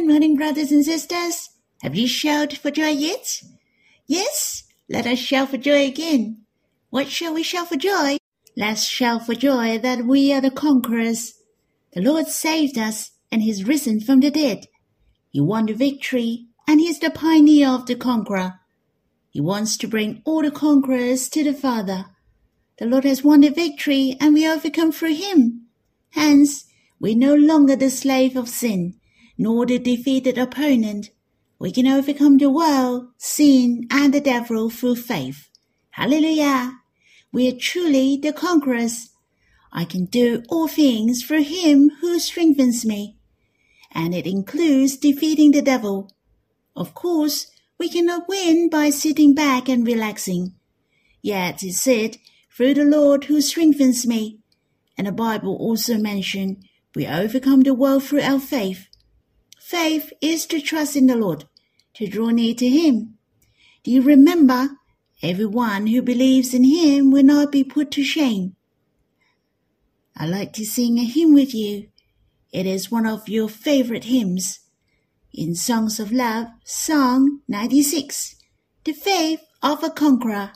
Good morning, brothers and sisters. Have you shouted for joy yet? Yes? Let us shout for joy again. What shall we shout for joy? Let's shout for joy that we are the conquerors. The Lord saved us and He's risen from the dead. He won the victory and He's the pioneer of the conqueror. He wants to bring all the conquerors to the Father. The Lord has won the victory and we overcome through Him. Hence, we're no longer the slave of sin, nor the defeated opponent. We can overcome the world, sin, and the devil through faith. Hallelujah! We are truly the conquerors. I can do all things through Him who strengthens me. And it includes defeating the devil. Of course, we cannot win by sitting back and relaxing. Yet it said, through the Lord who strengthens me. And the Bible also mentioned, we overcome the world through our faith. Faith is to trust in the Lord, to draw near to Him. Do you remember? Everyone who believes in Him will not be put to shame. I like to sing a hymn with you. It is one of your favorite hymns. In Songs of Love, Song 96, The Faith of a Conqueror.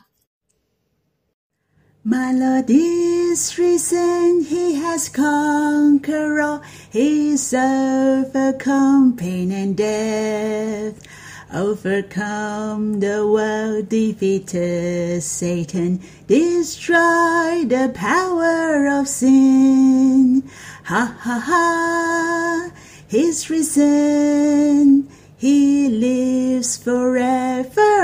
My Lord is risen, He has conquered all, He's overcome pain and death, overcome the world, defeated Satan, destroyed the power of sin. Ha ha ha, He's risen, He lives forevermore.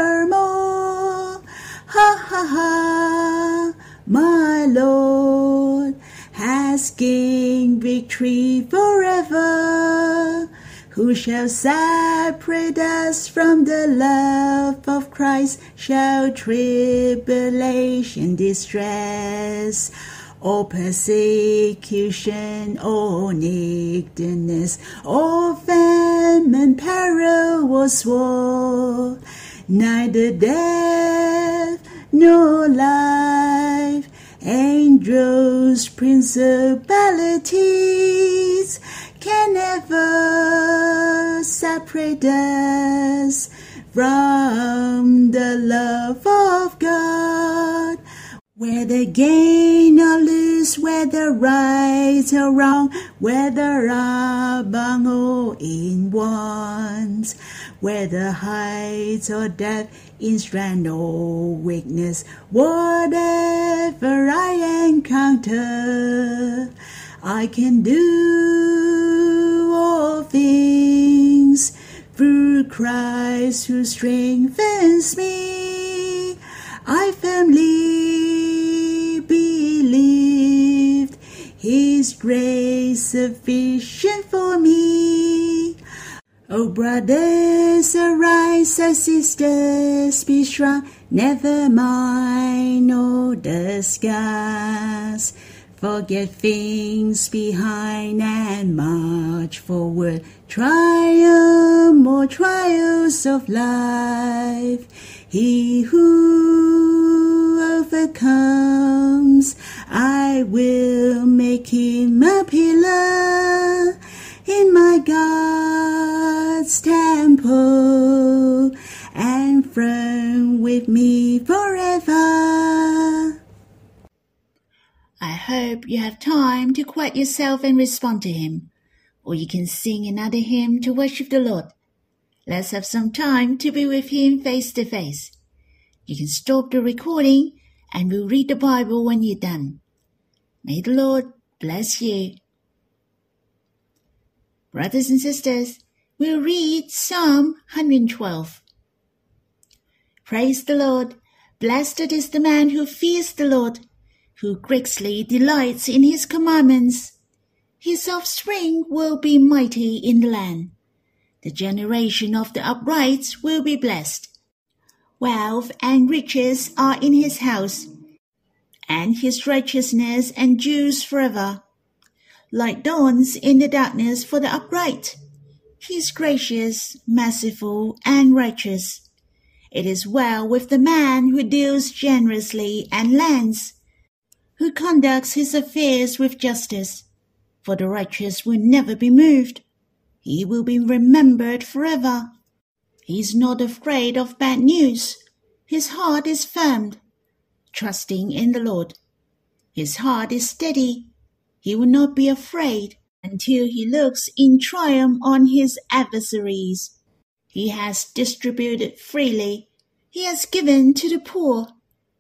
Gained victory forever. Who shall separate us from the love of Christ? Shall tribulation, distress, or persecution, or nakedness, or famine, peril, or sword? Neither death nor life, angels, principalities can never separate us from the love of God. Whether gain or lose, whether right or wrong, whether abound or in want, whether height or depth, in strength or weakness, whatever I encounter, I can do all things through Christ who strengthens me. I firmly believed His grace sufficient for me. Oh, brothers, arise, sisters, be strong, never mind all the scars. Forget things behind and march forward. Triumph or trials of life. He who overcomes, I will make him a pillar in my God's temple and firm with me forever. I hope you have time to quiet yourself and respond to Him, or you can sing another hymn to worship the Lord. Let's have some time to be with Him face to face. You can stop the recording and we'll read the Bible when you're done. May the Lord bless you. Brothers and sisters, we'll read Psalm 112. Praise the Lord. Blessed is the man who fears the Lord, who greatly delights in his commandments. His offspring will be mighty in the land. The generation of the upright will be blessed. Wealth and riches are in his house, and his righteousness endures forever like dawns in the darkness for the upright. He is gracious, merciful, and righteous. It is well with the man who deals generously and lends, who conducts his affairs with justice, for the righteous will never be moved. He will be remembered forever. He is not afraid of bad news. His heart is firm, trusting in the Lord. His heart is steady. He will not be afraid until he looks in triumph on his adversaries. He has distributed freely. He has given to the poor.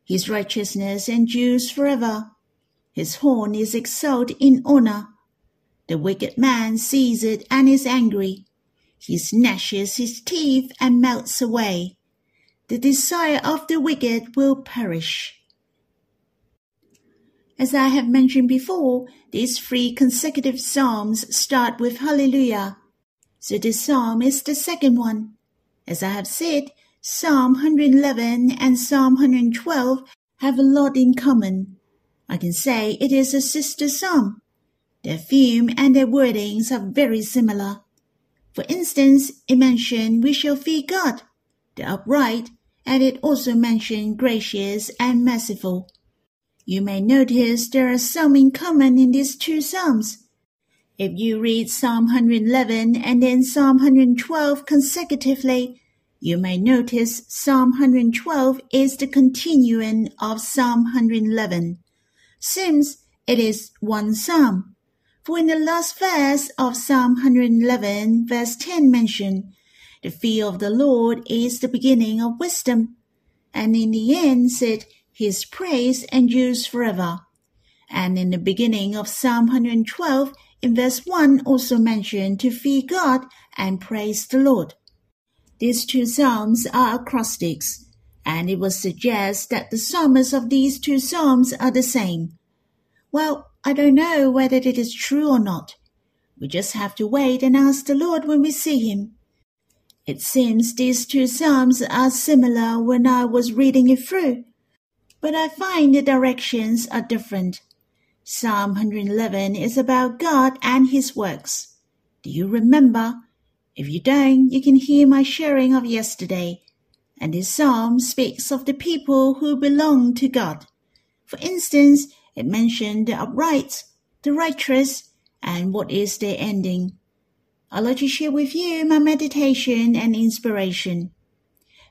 His righteousness endures forever. His horn is exalted in honor. The wicked man sees it and is angry. He gnashes his teeth and melts away. The desire of the wicked will perish. As I have mentioned before, these three consecutive psalms start with Hallelujah. So this psalm is the second one. As I have said, Psalm 111 and Psalm 112 have a lot in common. I can say it is a sister psalm. Their theme and their wordings are very similar. For instance, it mentioned we shall fear God, the upright, and it also mentioned gracious and merciful. You may notice there are some in common in these two Psalms. If you read Psalm 111 and then Psalm 112 consecutively, you may notice Psalm 112 is the continuing of Psalm 111. Seems it is one psalm. For in the last verse of Psalm 111, verse 10 mentioned, the fear of the Lord is the beginning of wisdom, and in the end said, his praise endures forever. And in the beginning of Psalm 112, in verse 1, also mentioned to fear God and praise the Lord. These two psalms are acrostics, and it would suggest that the psalmists of these two psalms are the same. Well, I don't know whether it is true or not. We just have to wait and ask the Lord when we see him. It seems these two psalms are similar when I was reading it through but I find the directions are different. Psalm 111 is about God and His works. Do you remember? If you don't, you can hear my sharing of yesterday. And this psalm speaks of the people who belong to God. For instance, it mentioned the upright, the righteous, and what is their ending. I'd like to share with you my meditation and inspiration.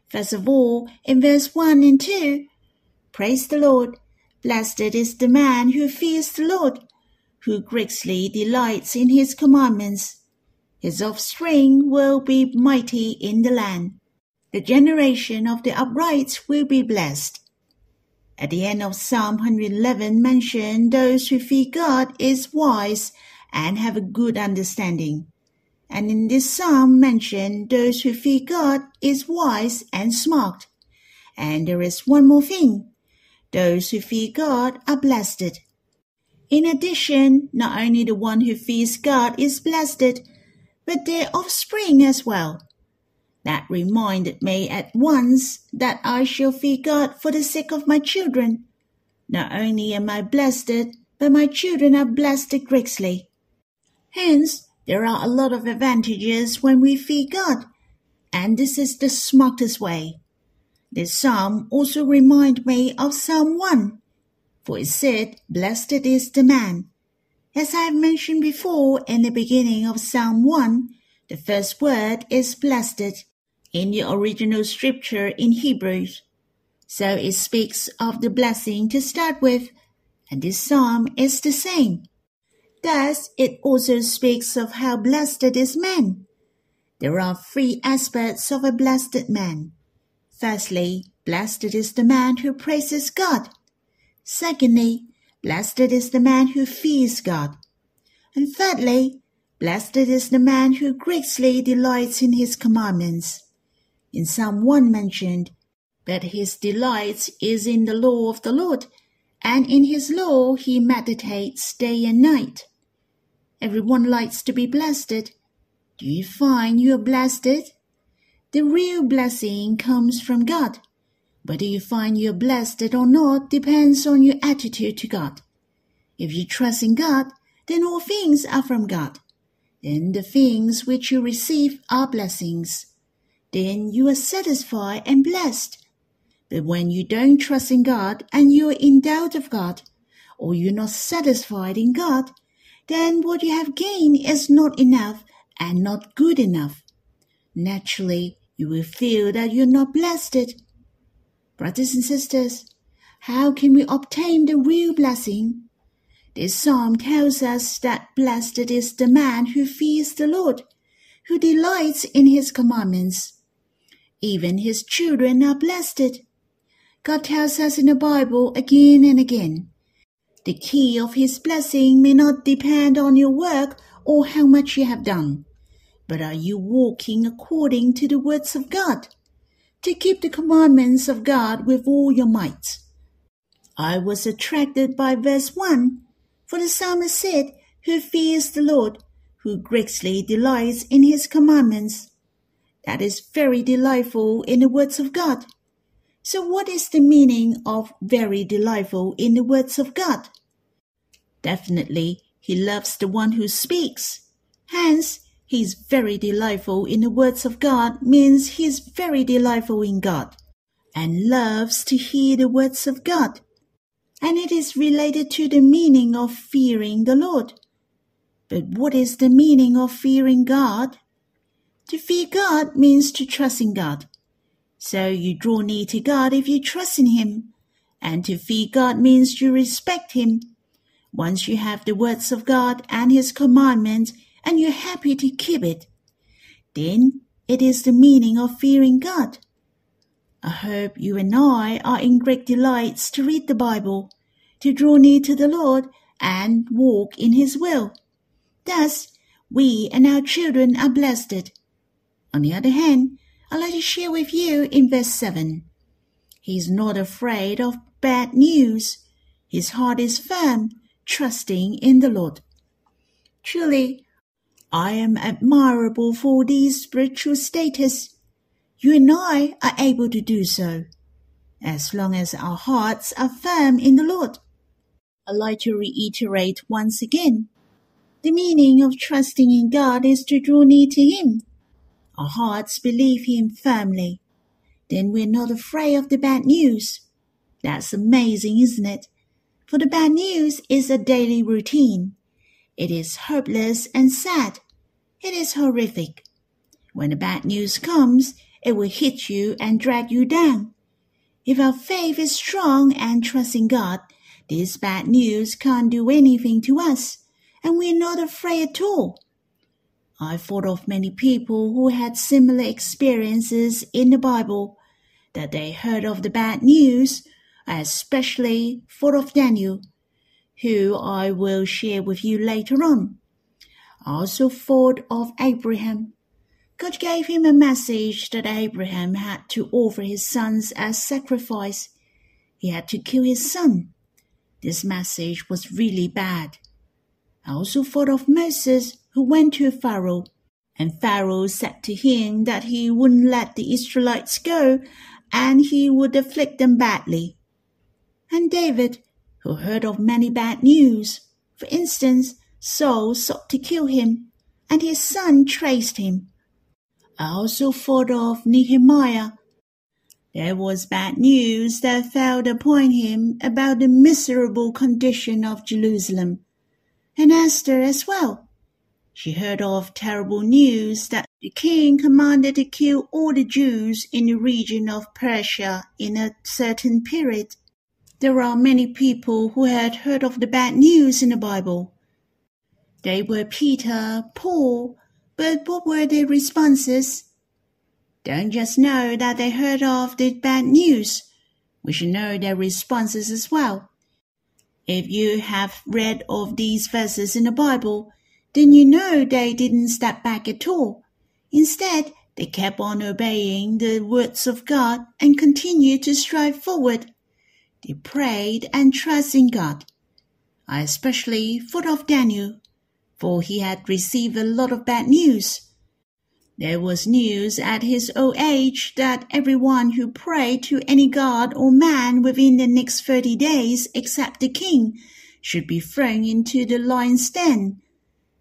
First of all, in verse 1 and 2, Praise the Lord. Blessed is the man who fears the Lord, who greatly delights in his commandments. His offspring will be mighty in the land. The generation of the upright will be blessed. At the end of Psalm 111 mention those who fear God is wise and have a good understanding. And in this psalm mention those who fear God is wise and smart. And there is one more thing. Those who fear God are blessed. In addition, not only the one who fears God is blessed, but their offspring as well. That reminded me at once that I shall fear God for the sake of my children. Not only am I blessed, but my children are blessed greatly. Hence, there are a lot of advantages when we fear God, and this is the smartest way. This psalm also reminds me of Psalm 1, for it said, Blessed is the man. As I have mentioned before in the beginning of Psalm 1, the first word is blessed in the original scripture in Hebrews. So it speaks of the blessing to start with, and this psalm is the same. Thus, it also speaks of how blessed is man. There are three aspects of a blessed man. Firstly, blessed is the man who praises God. Secondly, blessed is the man who fears God. And thirdly, blessed is the man who greatly delights in his commandments. In Psalm 1 mentioned, that his delight is in the law of the Lord, and in his law he meditates day and night. Everyone likes to be blessed. Do you find you are blessed? The real blessing comes from God. Whether you find you're blessed or not depends on your attitude to God. If you trust in God, then all things are from God. Then the things which you receive are blessings. Then you are satisfied and blessed. But when you don't trust in God and you are in doubt of God, or you're not satisfied in God, then what you have gained is not enough and not good enough. Naturally, you will feel that you're not blessed. Brothers and sisters, how can we obtain the real blessing? This psalm tells us that blessed is the man who fears the Lord, who delights in his commandments. Even his children are blessed. God tells us in the Bible again and again. The key of his blessing may not depend on your work or how much you have done, but are you walking according to the words of God? To keep the commandments of God with all your might. I was attracted by verse 1, for the psalmist said, Who fears the Lord, who greatly delights in his commandments. That is very delightful in the words of God. So, what is the meaning of very delightful in the words of God? Definitely, he loves the one who speaks. Hence, he is very delightful in the words of God means he is very delightful in God and loves to hear the words of God. And it is related to the meaning of fearing the Lord. But what is the meaning of fearing God? To fear God means to trust in God. So you draw near to God if you trust in Him. And to fear God means you respect Him. Once you have the words of God and His commandments and you're happy to keep it, then it is the meaning of fearing God. I hope you and I are in great delights to read the Bible, to draw near to the Lord, and walk in His will. Thus, we and our children are blessed. On the other hand, I'd like to share with you in verse 7. He is not afraid of bad news. His heart is firm, trusting in the Lord. Truly, I am admirable for these spiritual status. You and I are able to do so, as long as our hearts are firm in the Lord. I'd like to reiterate once again. The meaning of trusting in God is to draw near to Him our hearts believe Him firmly. Then we're not afraid of the bad news. That's amazing, isn't it? For the bad news is a daily routine. It is hopeless and sad. It is horrific. When the bad news comes, it will hit you and drag you down. If our faith is strong and trust in God, this bad news can't do anything to us, and we're not afraid at all. I thought of many people who had similar experiences in the Bible, that they heard of the bad news, especially thought of Daniel, who I will share with you later on. Also thought of Abraham. God gave him a message that Abraham had to offer his sons as sacrifice. He had to kill his son. This message was really bad. I also thought of Moses who went to Pharaoh. And Pharaoh said to him that he wouldn't let the Israelites go and he would afflict them badly. And David, who heard of many bad news, for instance, Saul sought to kill him, and his son traced him. I also thought of Nehemiah. There was bad news that fell upon him about the miserable condition of Jerusalem, and Esther as well. She heard of terrible news that the king commanded to kill all the Jews in the region of Persia in a certain period. There are many people who had heard of the bad news in the Bible. They were Peter, Paul, but what were their responses? Don't just know that they heard of the bad news. We should know their responses as well. If you have read of these verses in the Bible, then you know they didn't step back at all. Instead, they kept on obeying the words of God and continued to strive forward. They prayed and trusted in God. I especially thought of Daniel, for he had received a lot of bad news. There was news at his old age that everyone who prayed to any god or man within the next thirty days except the king should be thrown into the lion's den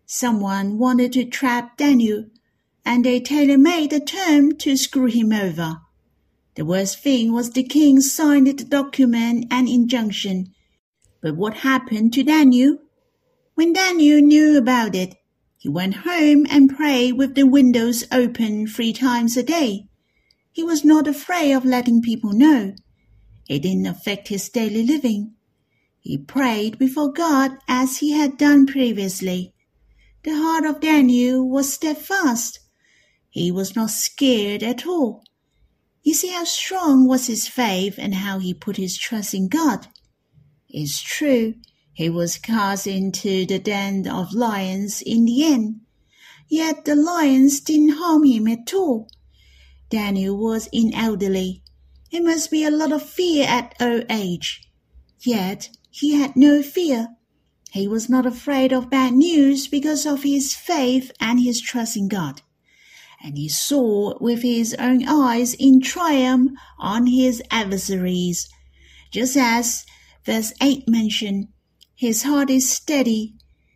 Someone wanted to trap Daniel, and they tailor-made a term to screw him over. The worst thing was the king signed the document and injunction. But what happened to Daniel? When Daniel knew about it, He went home and prayed with the windows open three times a day. He was not afraid of letting people know. It didn't affect his daily living. He prayed before God as he had done previously. The heart of Daniel was steadfast. He was not scared at all. You see how strong was his faith and how he put his trust in God. It's true, he was cast into the den of lions in the end. Yet the lions didn't harm him at all. Daniel was in elderly. It must be a lot of fear at old age. Yet he had no fear. He was not afraid of bad news because of his faith and his trust in God. And he saw with his own eyes in triumph on his adversaries. Just as verse 8 mentioned, his heart is steady.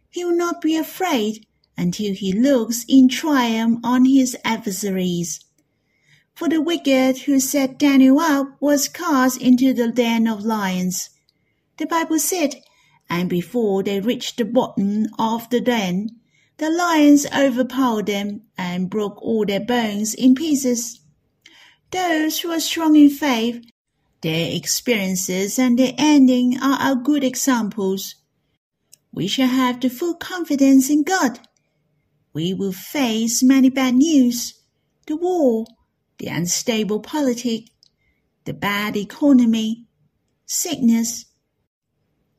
He will not be afraid until he looks in triumph on his adversaries. For the wicked who set Daniel up was cast into the den of lions. The Bible said, and before they reached the bottom of the den, the lions overpowered them and broke all their bones in pieces. Those who are strong in faith their experiences and their ending are our good examples. We shall have the full confidence in God. We will face many bad news, the war, the unstable politics, the bad economy, sickness.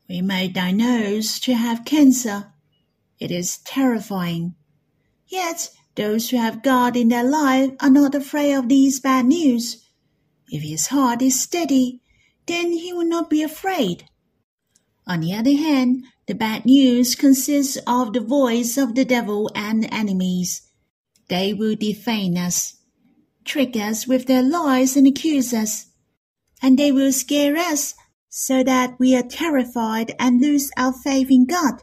We may diagnose to have cancer. It is terrifying. Yet those who have God in their life are not afraid of these bad news if his heart is steady, then he will not be afraid. On the other hand, the bad news consists of the voice of the devil and enemies. They will defame us, trick us with their lies and accuse us, and they will scare us so that we are terrified and lose our faith in God.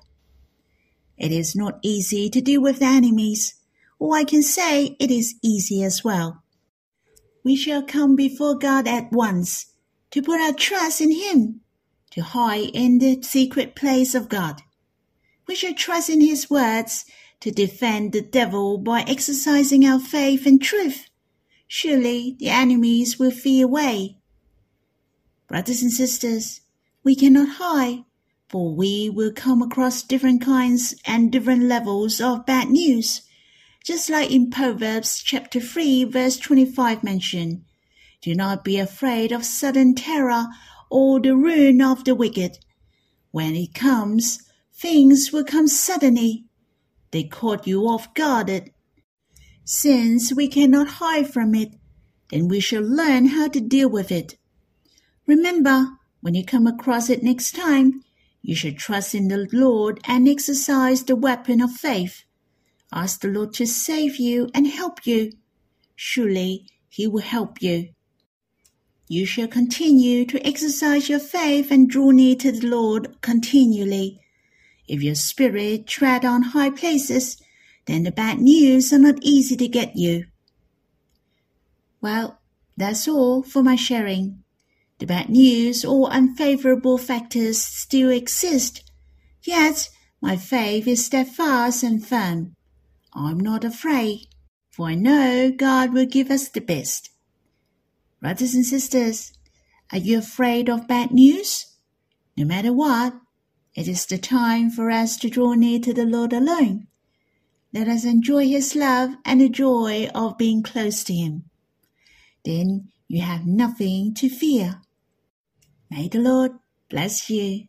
It is not easy to deal with the enemies, or I can say it is easy as well we shall come before God at once, to put our trust in Him, to hide in the secret place of God. We shall trust in His words to defend the devil by exercising our faith and truth. Surely the enemies will flee away. Brothers and sisters, we cannot hide, for we will come across different kinds and different levels of bad news just like in Proverbs chapter 3 verse 25 mentioned. Do not be afraid of sudden terror or the ruin of the wicked. When it comes, things will come suddenly. They caught you off guard. Since we cannot hide from it, then we shall learn how to deal with it. Remember, when you come across it next time, you should trust in the Lord and exercise the weapon of faith. Ask the Lord to save you and help you. Surely He will help you. You shall continue to exercise your faith and draw near to the Lord continually. If your spirit tread on high places, then the bad news are not easy to get you. Well, that's all for my sharing. The bad news or unfavorable factors still exist, yet my faith is steadfast and firm. I'm not afraid, for I know God will give us the best. Brothers and sisters, are you afraid of bad news? No matter what, it is the time for us to draw near to the Lord alone. Let us enjoy His love and the joy of being close to Him. Then you have nothing to fear. May the Lord bless you.